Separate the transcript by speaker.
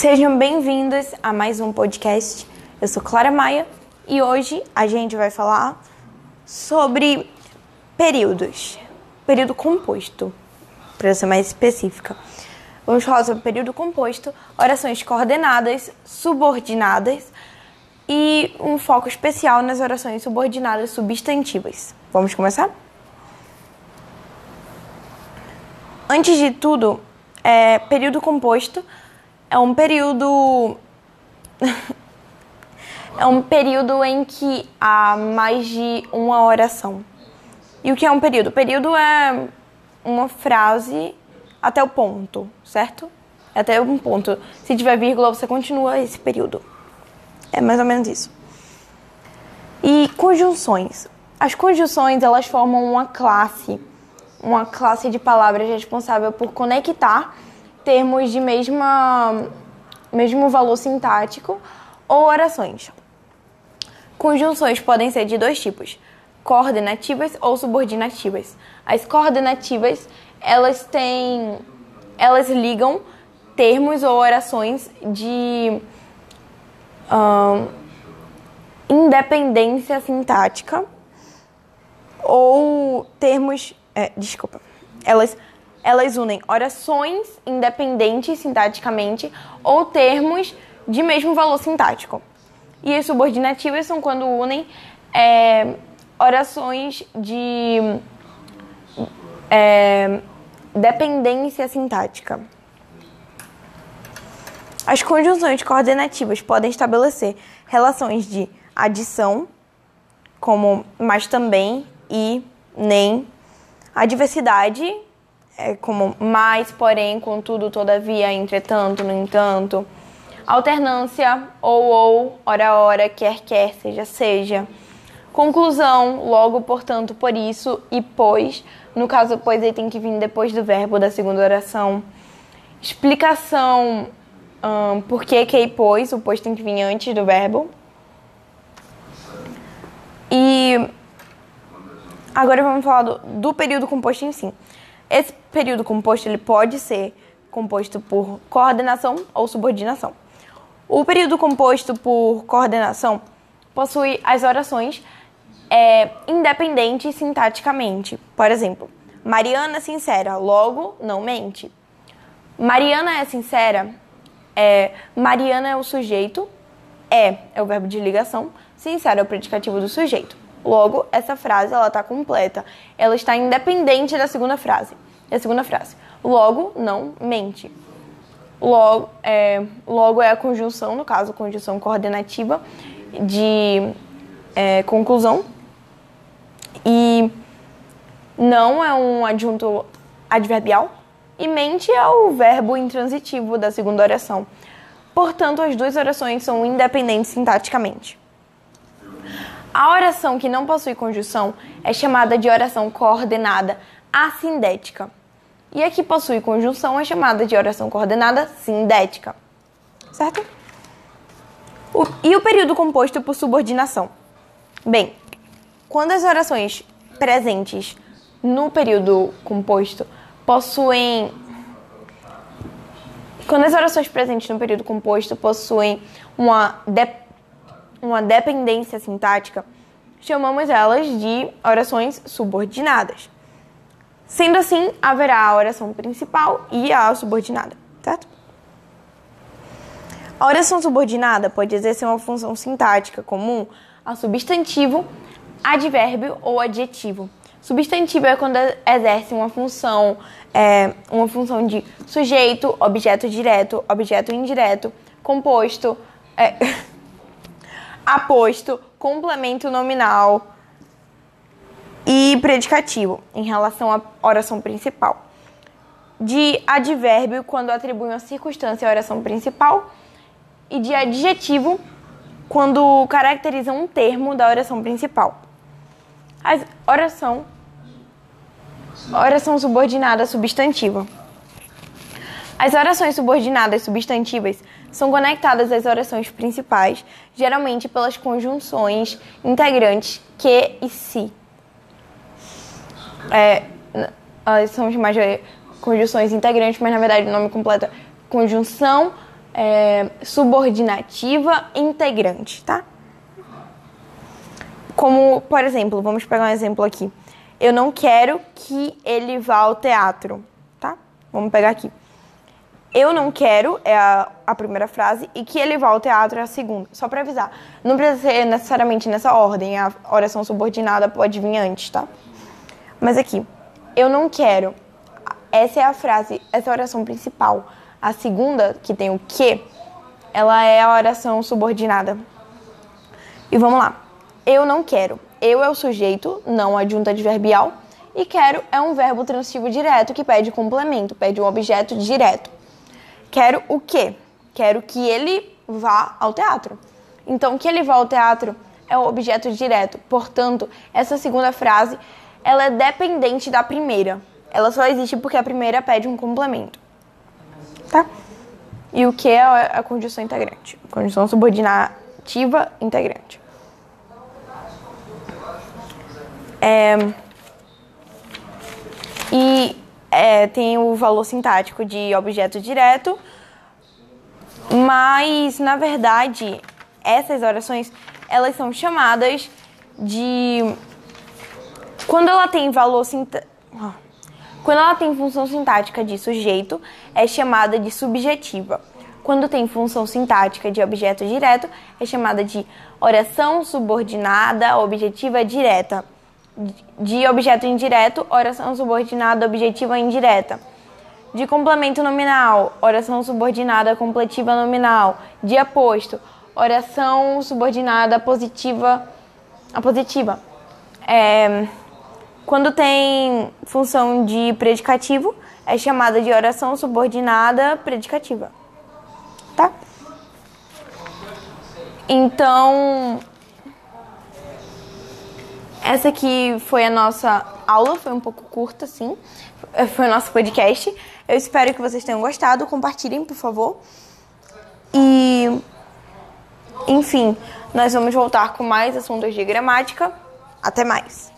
Speaker 1: Sejam bem-vindos a mais um podcast. Eu sou Clara Maia e hoje a gente vai falar sobre períodos. Período composto, para ser mais específica. Vamos falar sobre período composto, orações coordenadas, subordinadas e um foco especial nas orações subordinadas substantivas. Vamos começar? Antes de tudo, é, período composto é um período é um período em que há mais de uma oração. E o que é um período? O período é uma frase até o ponto, certo? Até um ponto. Se tiver vírgula, você continua esse período. É mais ou menos isso. E conjunções. As conjunções, elas formam uma classe uma classe de palavras responsável por conectar termos de mesma, mesmo valor sintático ou orações. Conjunções podem ser de dois tipos: coordenativas ou subordinativas. As coordenativas, elas têm elas ligam termos ou orações de independência sintática ou termos é, desculpa. Elas, elas unem orações independentes sintaticamente ou termos de mesmo valor sintático. E as subordinativas são quando unem é, orações de é, dependência sintática. As conjunções coordenativas podem estabelecer relações de adição, como mas também, e, nem, a diversidade é como mais, porém, contudo, todavia, entretanto, no entanto. Alternância, ou, ou, ora, ora, quer, quer, seja, seja. Conclusão, logo, portanto, por isso e pois. No caso, pois, aí tem que vir depois do verbo da segunda oração. Explicação, um, por que que e pois. O pois tem que vir antes do verbo. E Agora vamos falar do, do, período composto em si. Esse período composto ele pode ser composto por coordenação ou subordinação. O período composto por coordenação possui as orações é, independentes sintaticamente. Por exemplo, Mariana é sincera, logo não mente. Mariana é sincera, é, Mariana é o sujeito, é é o verbo de ligação, sincera é o predicativo do sujeito. Logo, essa frase ela está completa. Ela está independente da segunda frase. Da segunda frase. Logo, não mente. Logo é, logo é a conjunção, no caso, conjunção coordenativa de é, conclusão. E não é um adjunto adverbial. E mente é o verbo intransitivo da segunda oração. Portanto, as duas orações são independentes sintaticamente. A oração que não possui conjunção é chamada de oração coordenada assindética. E a que possui conjunção é chamada de oração coordenada sindética. Certo? O, e o período composto por subordinação? Bem, quando as orações presentes no período composto possuem. Quando as orações presentes no período composto possuem uma dependência uma dependência sintática, chamamos elas de orações subordinadas. Sendo assim, haverá a oração principal e a subordinada, certo? A oração subordinada pode exercer uma função sintática comum a substantivo, advérbio ou adjetivo. Substantivo é quando exerce uma função, é, uma função de sujeito, objeto direto, objeto indireto, composto. É, aposto, complemento nominal e predicativo em relação à oração principal. De advérbio, quando atribui uma circunstância à oração principal. E de adjetivo, quando caracteriza um termo da oração principal. A oração, oração subordinada substantiva. As orações subordinadas substantivas são conectadas às orações principais, geralmente pelas conjunções integrantes que e se. É, são chamadas de conjunções integrantes, mas na verdade o nome completo é conjunção é, subordinativa integrante, tá? Como, por exemplo, vamos pegar um exemplo aqui. Eu não quero que ele vá ao teatro, tá? Vamos pegar aqui. Eu não quero é a, a primeira frase e que ele vá ao teatro é a segunda. Só para avisar. Não precisa ser necessariamente nessa ordem. A oração subordinada pode vir antes, tá? Mas aqui, eu não quero. Essa é a frase, essa é a oração principal. A segunda, que tem o que, ela é a oração subordinada. E vamos lá. Eu não quero. Eu é o sujeito, não adjunta adverbial. E quero é um verbo transitivo direto que pede complemento, pede um objeto direto. Quero o quê? Quero que ele vá ao teatro. Então, que ele vá ao teatro é o objeto direto. Portanto, essa segunda frase ela é dependente da primeira. Ela só existe porque a primeira pede um complemento. Tá? E o que é a condição integrante? Condição subordinativa integrante. É, e é, tem o valor sintático de objeto direto, mas na verdade essas orações elas são chamadas de quando ela tem valor sinta... Quando ela tem função sintática de sujeito, é chamada de subjetiva. Quando tem função sintática de objeto direto, é chamada de oração subordinada objetiva direta. De objeto indireto, oração subordinada objetiva indireta. De complemento nominal, oração subordinada completiva nominal. De aposto, oração subordinada positiva a positiva. É, quando tem função de predicativo, é chamada de oração subordinada predicativa. Tá? Então, essa aqui foi a nossa aula, foi um pouco curta, sim. Foi o nosso podcast. Eu espero que vocês tenham gostado. Compartilhem, por favor. E, enfim, nós vamos voltar com mais assuntos de gramática. Até mais!